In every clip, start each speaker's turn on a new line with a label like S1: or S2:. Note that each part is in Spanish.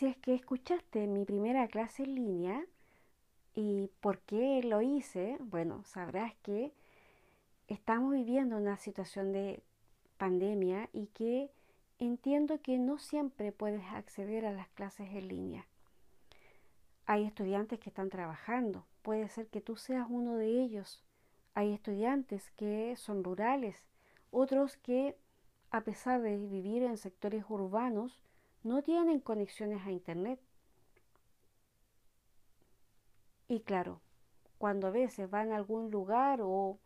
S1: Si es que escuchaste mi primera clase en línea y por qué lo hice, bueno, sabrás que estamos viviendo una situación de pandemia y que entiendo que no siempre puedes acceder a las clases en línea. Hay estudiantes que están trabajando, puede ser que tú seas uno de ellos. Hay estudiantes que son rurales, otros que, a pesar de vivir en sectores urbanos, no tienen conexiones a Internet. Y claro, cuando a veces van a algún lugar o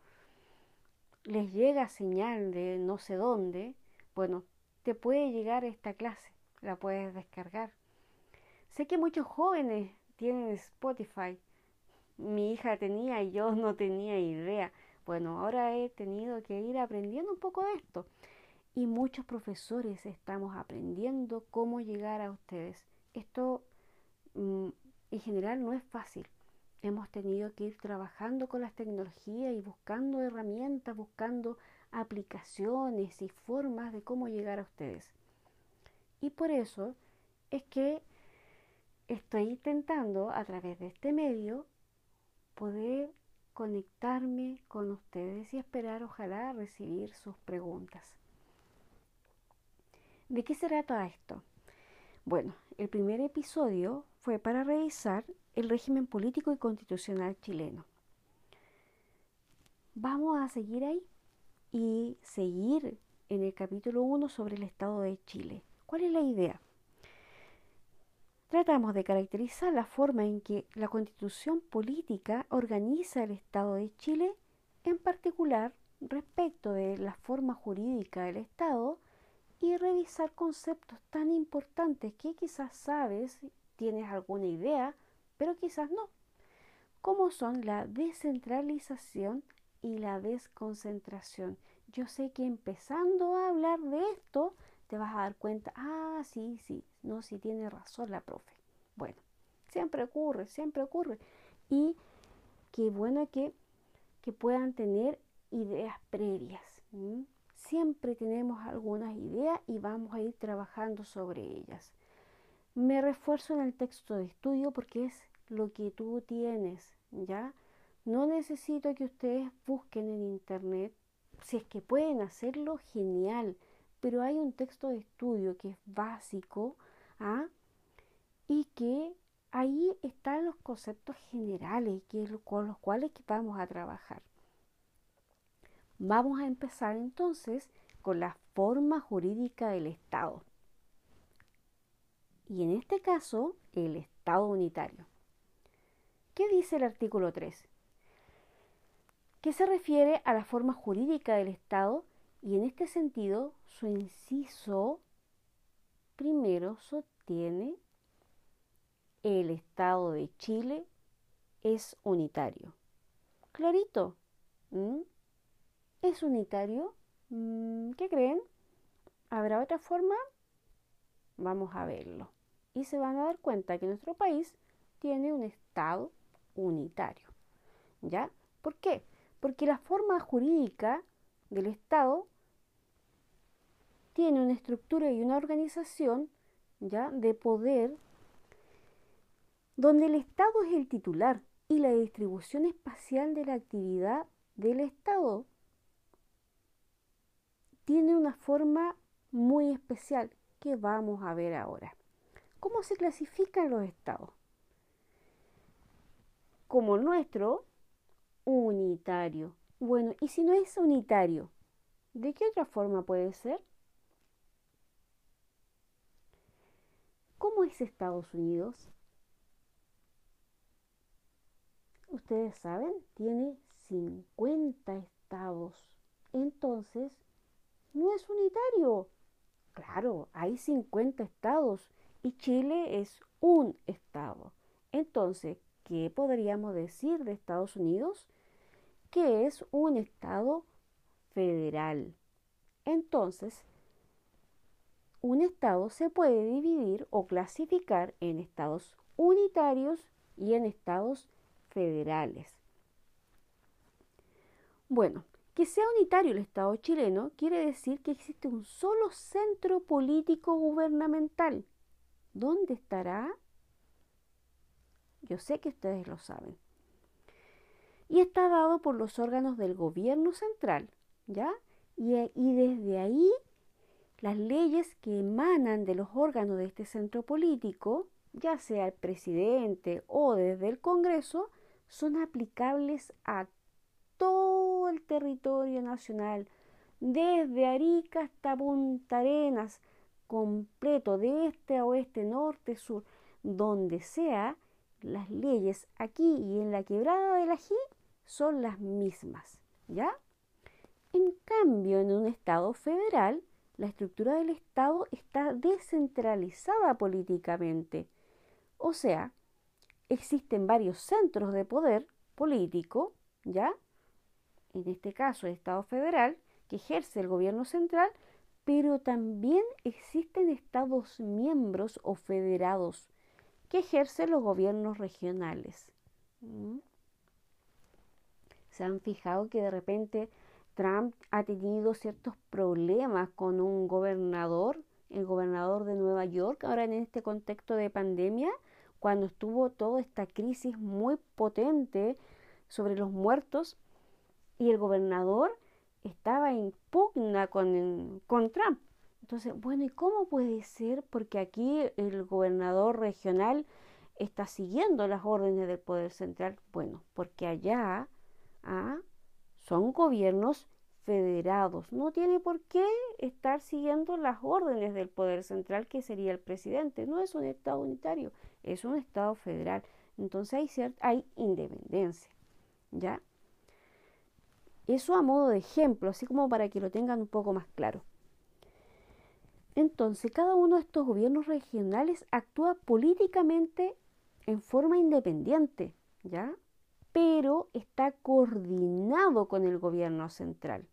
S1: les llega señal de no sé dónde, bueno, te puede llegar esta clase, la puedes descargar. Sé que muchos jóvenes tienen Spotify. Mi hija tenía y yo no tenía idea. Bueno, ahora he tenido que ir aprendiendo un poco de esto. Y muchos profesores estamos aprendiendo cómo llegar a ustedes. Esto mm, en general no es fácil. Hemos tenido que ir trabajando con las tecnologías y buscando herramientas, buscando aplicaciones y formas de cómo llegar a ustedes. Y por eso es que estoy intentando a través de este medio poder conectarme con ustedes y esperar ojalá recibir sus preguntas. ¿De qué se trata esto? Bueno, el primer episodio fue para revisar el régimen político y constitucional chileno. Vamos a seguir ahí y seguir en el capítulo 1 sobre el Estado de Chile. ¿Cuál es la idea? tratamos de caracterizar la forma en que la constitución política organiza el Estado de Chile, en particular respecto de la forma jurídica del Estado, y revisar conceptos tan importantes que quizás sabes, tienes alguna idea, pero quizás no, como son la descentralización y la desconcentración. Yo sé que empezando a hablar de esto, te vas a dar cuenta, ah, sí, sí, no, sí tiene razón la profe. Bueno, siempre ocurre, siempre ocurre. Y qué bueno que, que puedan tener ideas previas. Siempre tenemos algunas ideas y vamos a ir trabajando sobre ellas. Me refuerzo en el texto de estudio porque es lo que tú tienes, ¿ya? No necesito que ustedes busquen en internet. Si es que pueden hacerlo, genial pero hay un texto de estudio que es básico ¿ah? y que ahí están los conceptos generales que, con los cuales vamos a trabajar. Vamos a empezar entonces con la forma jurídica del Estado. Y en este caso, el Estado unitario. ¿Qué dice el artículo 3? Que se refiere a la forma jurídica del Estado y en este sentido, su inciso primero sostiene el Estado de Chile es unitario. Clarito. ¿Es unitario? Mm, ¿Qué creen? ¿Habrá otra forma? Vamos a verlo. Y se van a dar cuenta que nuestro país tiene un Estado unitario. ¿Ya? ¿Por qué? Porque la forma jurídica del Estado tiene una estructura y una organización ya de poder donde el Estado es el titular y la distribución espacial de la actividad del Estado tiene una forma muy especial que vamos a ver ahora. ¿Cómo se clasifican los estados? Como nuestro, unitario. Bueno, y si no es unitario, ¿de qué otra forma puede ser? ¿Cómo es Estados Unidos? Ustedes saben, tiene 50 estados. Entonces, no es unitario. Claro, hay 50 estados y Chile es un estado. Entonces, ¿qué podríamos decir de Estados Unidos? Que es un estado federal. Entonces, un estado se puede dividir o clasificar en estados unitarios y en estados federales. Bueno, que sea unitario el Estado chileno quiere decir que existe un solo centro político gubernamental. ¿Dónde estará? Yo sé que ustedes lo saben. Y está dado por los órganos del gobierno central, ¿ya? Y, desde ahí las leyes que emanan de los órganos de este centro político, ya sea el presidente o desde el Congreso, son aplicables a todo el territorio nacional, desde Arica hasta Punta Arenas, completo, de este a oeste, norte, sur, donde sea, las leyes aquí y en la quebrada del ají son las mismas, ¿ya? En cambio, en un Estado federal, la estructura del Estado está descentralizada políticamente. O sea, existen varios centros de poder político, ¿ya? En este caso, el Estado federal, que ejerce el gobierno central, pero también existen estados miembros o federados que ejercen los gobiernos regionales. ¿Mm? ¿Se han fijado que de repente Trump ha tenido ciertos problemas con un gobernador, el gobernador de Nueva York, ahora en este contexto de pandemia, cuando estuvo toda esta crisis muy potente sobre los muertos y el gobernador estaba en pugna con, con Trump. Entonces, bueno, ¿y cómo puede ser? Porque aquí el gobernador regional está siguiendo las órdenes del poder central. Bueno, porque allá ¿ah? son gobiernos federados. No tiene por qué estar siguiendo las órdenes del poder central, que sería el presidente. No es un Estado unitario, es un Estado federal. Entonces hay, hay independencia. ¿Ya? Eso a modo de ejemplo, así como para que lo tengan un poco más claro. Entonces, cada uno de estos gobiernos regionales actúa políticamente en forma independiente, ¿ya? Pero está coordinado con el gobierno central.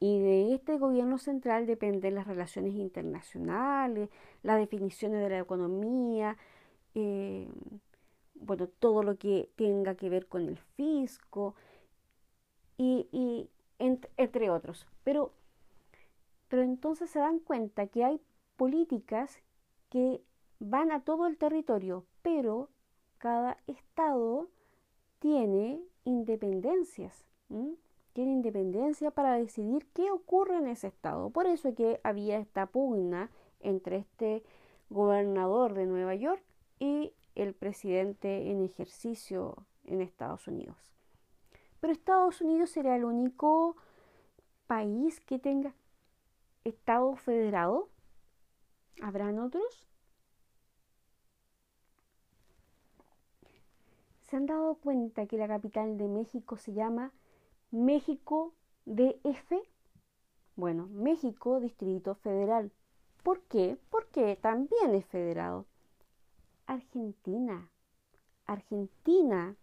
S1: Y de este gobierno central dependen las relaciones internacionales, las definiciones de la economía, eh, bueno, todo lo que tenga que ver con el fisco y, entre otros. Pero, pero entonces se dan cuenta que hay políticas que van a todo el territorio, pero cada estado tiene independencias, tiene independencia para decidir qué ocurre en ese estado. Por eso es que había esta pugna entre este gobernador de Nueva York el presidente en ejercicio en Estados Unidos. Pero Estados Unidos será el único país que tenga Estado federado. ¿Habrán otros? ¿Se han dado cuenta que la capital de México se llama México DF? Bueno, México Distrito Federal. ¿Por qué? Porque también es federado. Argentina, Argentina,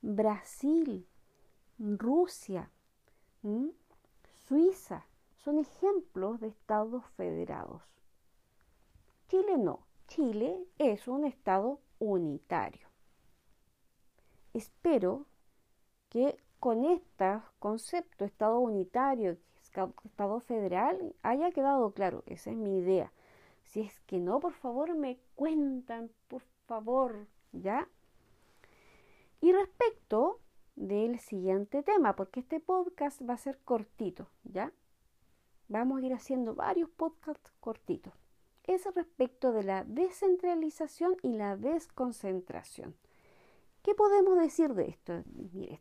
S1: Brasil, Rusia, Suiza, son ejemplos de estados federados. Chile no, Chile es un estado unitario. Espero que con este concepto estado unitario, estado federal, haya quedado claro, esa es mi idea. Si es que no, por favor me cuentan, por favor, ¿ya? Y respecto del siguiente tema, porque este podcast va a ser cortito, ¿ya? Vamos a ir haciendo varios podcasts cortitos. Es respecto de la descentralización y la desconcentración. ¿Qué podemos decir de esto? Miren,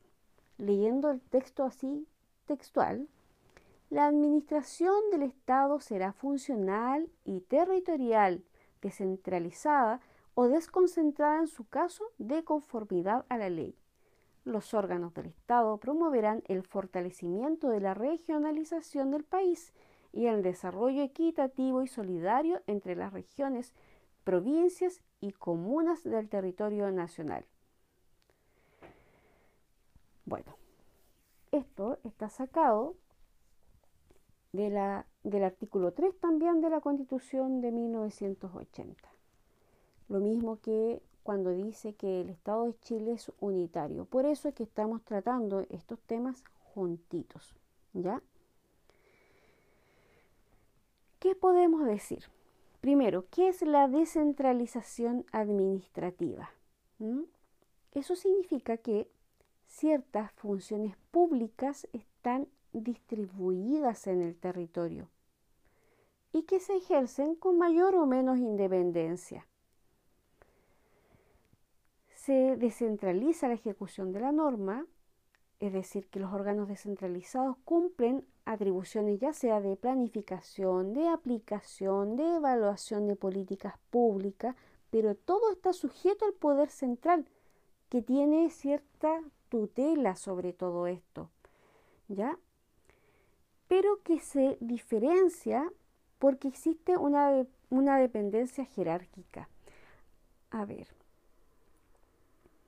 S1: leyendo el texto así textual, la administración del Estado será funcional y territorial, descentralizada o desconcentrada en su caso de conformidad a la ley. Los órganos del Estado promoverán el fortalecimiento de la regionalización del país y el desarrollo equitativo y solidario entre las regiones, provincias y comunas del territorio nacional. Bueno, esto está sacado del artículo 3 también de la Constitución de 1980. Lo mismo que cuando dice que el Estado de Chile es unitario. Por eso es que estamos tratando estos temas juntitos, ¿ya? ¿Qué ¿Qué podemos decir? Primero, ¿qué es la descentralización administrativa? ¿Mm? Eso significa que ciertas funciones públicas están distribuidas en el territorio y que se ejercen con mayor o menos independencia. Se descentraliza la ejecución de la norma, es decir, que los órganos descentralizados cumplen atribuciones ya sea de planificación, de aplicación, de evaluación de políticas públicas, pero todo está sujeto al poder central, que tiene cierta tutela sobre todo esto, ¿ya? Pero que se diferencia porque existe una, una dependencia jerárquica. A ver,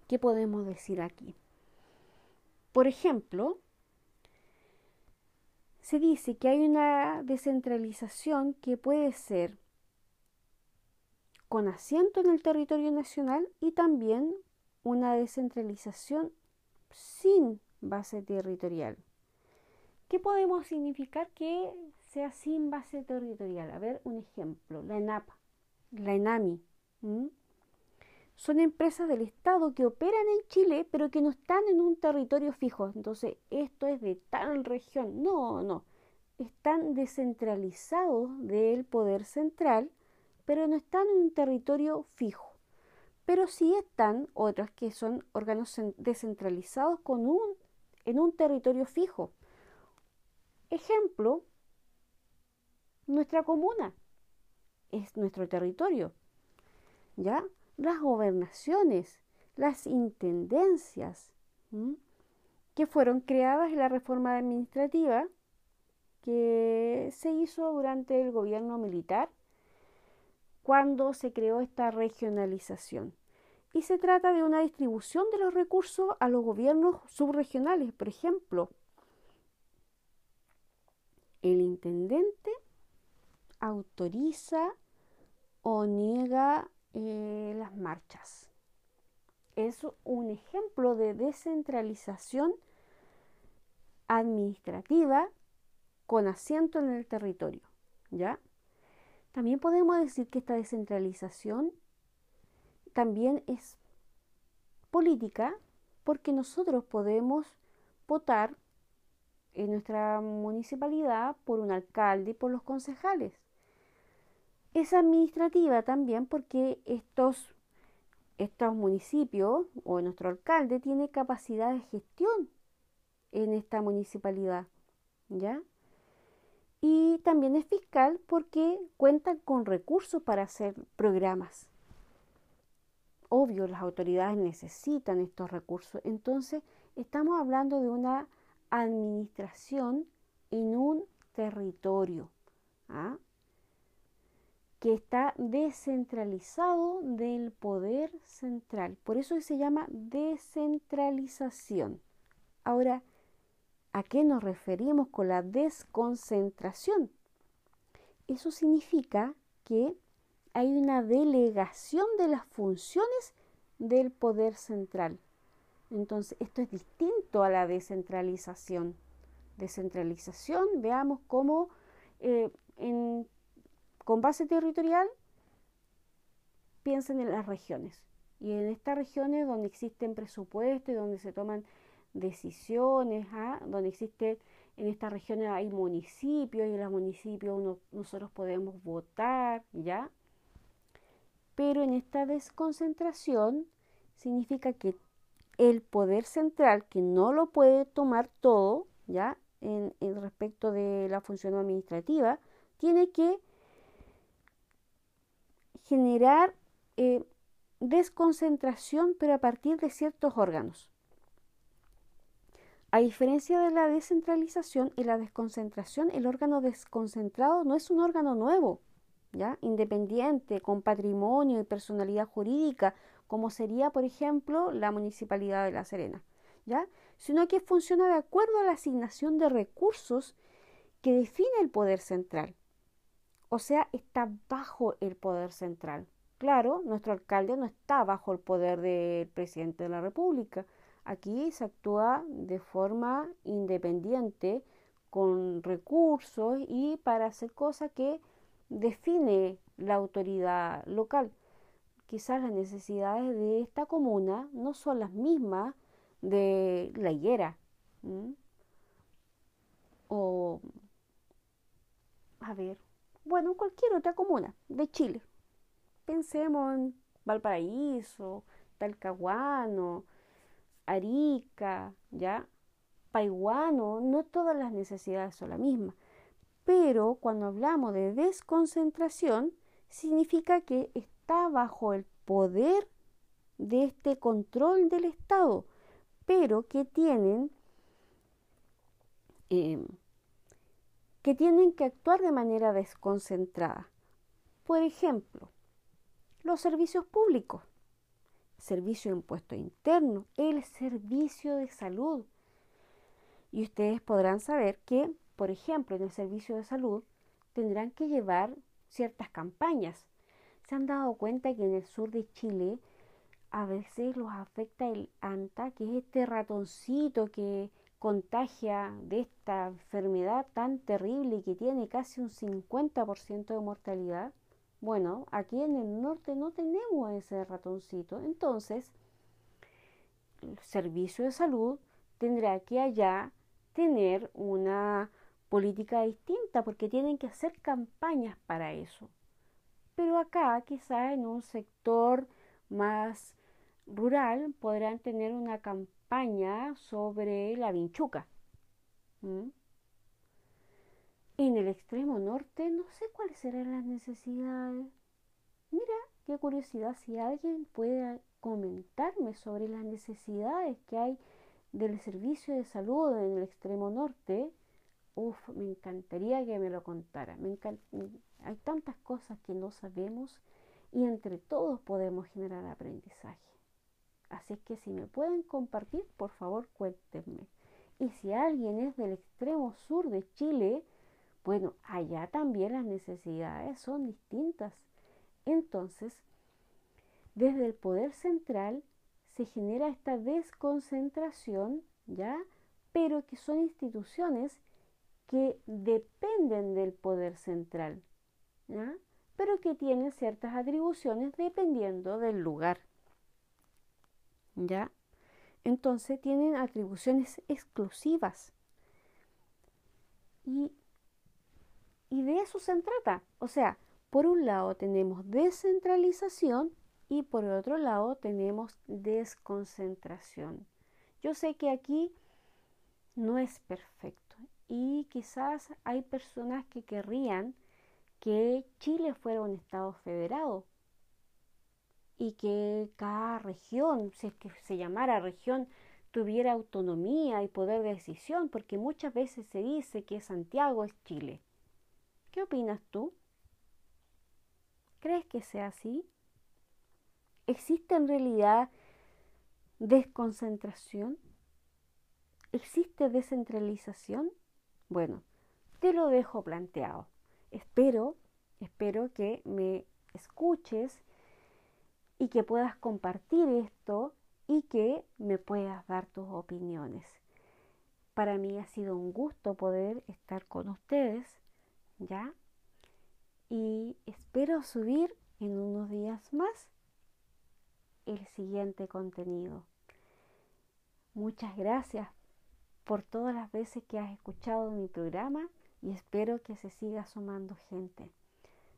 S1: ¿qué podemos decir aquí? Por ejemplo, se dice que hay una descentralización que puede ser con asiento en el territorio nacional y también una descentralización sin base territorial. ¿Qué podemos significar que sea sin base territorial? A ver, un ejemplo, la ENAP, la ENAMI. Son empresas del Estado que operan en Chile, pero que no están en un territorio fijo. Entonces, esto es de tal región. No, no. Están descentralizados del poder central pero no están en un territorio fijo. Pero sí están otras que son órganos descentralizados con un, en un territorio fijo. Ejemplo, nuestra comuna es nuestro territorio. ¿Ya? Las gobernaciones, las intendencias, que fueron creadas en la reforma administrativa que se hizo durante el gobierno militar cuando se creó esta regionalización. Y se trata de una distribución de los recursos a los gobiernos subregionales. Por ejemplo, el intendente autoriza o niega eh, las marchas. Es un ejemplo de descentralización administrativa con asiento en el territorio, ¿ya? También podemos decir que esta descentralización también es política porque nosotros podemos votar en nuestra municipalidad por un alcalde y por los concejales. Es administrativa también porque estos, estos municipios o nuestro alcalde tiene capacidad de gestión en esta municipalidad. ¿Ya? y también es fiscal porque cuentan con recursos para hacer programas. Obvio, las autoridades necesitan estos recursos. Entonces, estamos hablando de una administración en un territorio ¿ah? que está descentralizado del poder central. Por eso se llama descentralización. Ahora, ¿A qué nos referimos con la desconcentración? Eso significa que hay una delegación de las funciones del poder central. Entonces, esto es distinto a la descentralización. Descentralización, veamos cómo eh, con base territorial piensen en las regiones. Y en estas regiones donde existen presupuestos, donde se toman decisiones, ¿ah? donde existe en estas regiones hay municipios y en los municipios nosotros podemos votar, ¿ya? Pero en esta desconcentración significa que el poder central, que no lo puede tomar todo, ¿ya? En, respecto de la función administrativa, tiene que generar eh, desconcentración, pero a partir de ciertos órganos. A diferencia de la descentralización y la desconcentración, el órgano desconcentrado no es un órgano nuevo, ¿ya? independiente, con patrimonio y personalidad jurídica, como sería, por ejemplo, la Municipalidad de La Serena, ¿ya? sino que funciona de acuerdo a la asignación de recursos que define el poder central. O sea, está bajo el poder central. Claro, nuestro alcalde no está bajo el poder del presidente de la República, Aquí se actúa de forma independiente, con recursos y para hacer cosas que define la autoridad local. Quizás las necesidades de esta comuna no son las mismas de la higuera. O, a ver, bueno, cualquier otra comuna de Chile. Pensemos en Valparaíso, Talcahuano, Arica, ¿ya? Paiguano, no todas las necesidades son las mismas. Pero cuando hablamos de desconcentración, significa que está bajo el poder de este control del Estado, pero que tienen, em, que tienen que actuar de manera desconcentrada. Por ejemplo, los servicios públicos, servicio de impuesto interno, el servicio de salud. Y ustedes podrán saber que, por ejemplo, en el servicio de salud tendrán que llevar ciertas campañas. Se han dado cuenta que en el sur de Chile a veces los afecta el ANTA, que es este ratoncito que contagia de esta enfermedad tan terrible que tiene casi un 50% de mortalidad. Bueno, aquí en el norte no tenemos ese ratoncito. Entonces, el servicio de salud tendrá que allá tener una política distinta porque tienen que hacer campañas para eso. Pero acá, quizá en un sector más rural, podrán tener una campaña sobre la vinchuca. En el extremo norte no sé cuáles serán las necesidades. Mira, qué curiosidad si alguien puede comentarme sobre las necesidades que hay del servicio de salud en el extremo norte. Uf, me encantaría que me lo contara. Hay tantas cosas que no sabemos y entre todos podemos generar aprendizaje. Así es que si me pueden compartir, por favor cuéntenme. Y si alguien es del extremo sur de Chile, bueno, allá también las necesidades son distintas. Entonces, desde el poder central se genera esta desconcentración, ¿ya? Pero que son instituciones que dependen del poder central. Pero que tienen ciertas atribuciones dependiendo del lugar, ¿ya? Entonces tienen atribuciones exclusivas. Y y de eso se trata. O sea, por un lado tenemos descentralización y por otro lado tenemos desconcentración. Yo sé que aquí no es perfecto y quizás hay personas que querrían que Chile fuera un estado federado y que cada región, si es que se llamara región, tuviera autonomía y poder de decisión, porque muchas veces se dice que Santiago es Chile. ¿Qué opinas tú? ¿Crees que sea así? ¿Existe en realidad desconcentración? ¿Existe descentralización? Bueno, te lo dejo planteado. Espero, espero que me escuches y que puedas compartir esto y que me puedas dar tus opiniones. Para mí ha sido un gusto poder estar con ustedes ¿ya? Y espero subir en unos días más el siguiente contenido. Muchas gracias por todas las veces que has escuchado mi programa y espero que se siga sumando gente.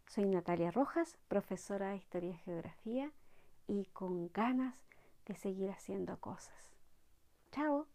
S1: Soy Natalia Rojas, profesora de Historia y Geografía y con ganas de seguir haciendo cosas. Chao.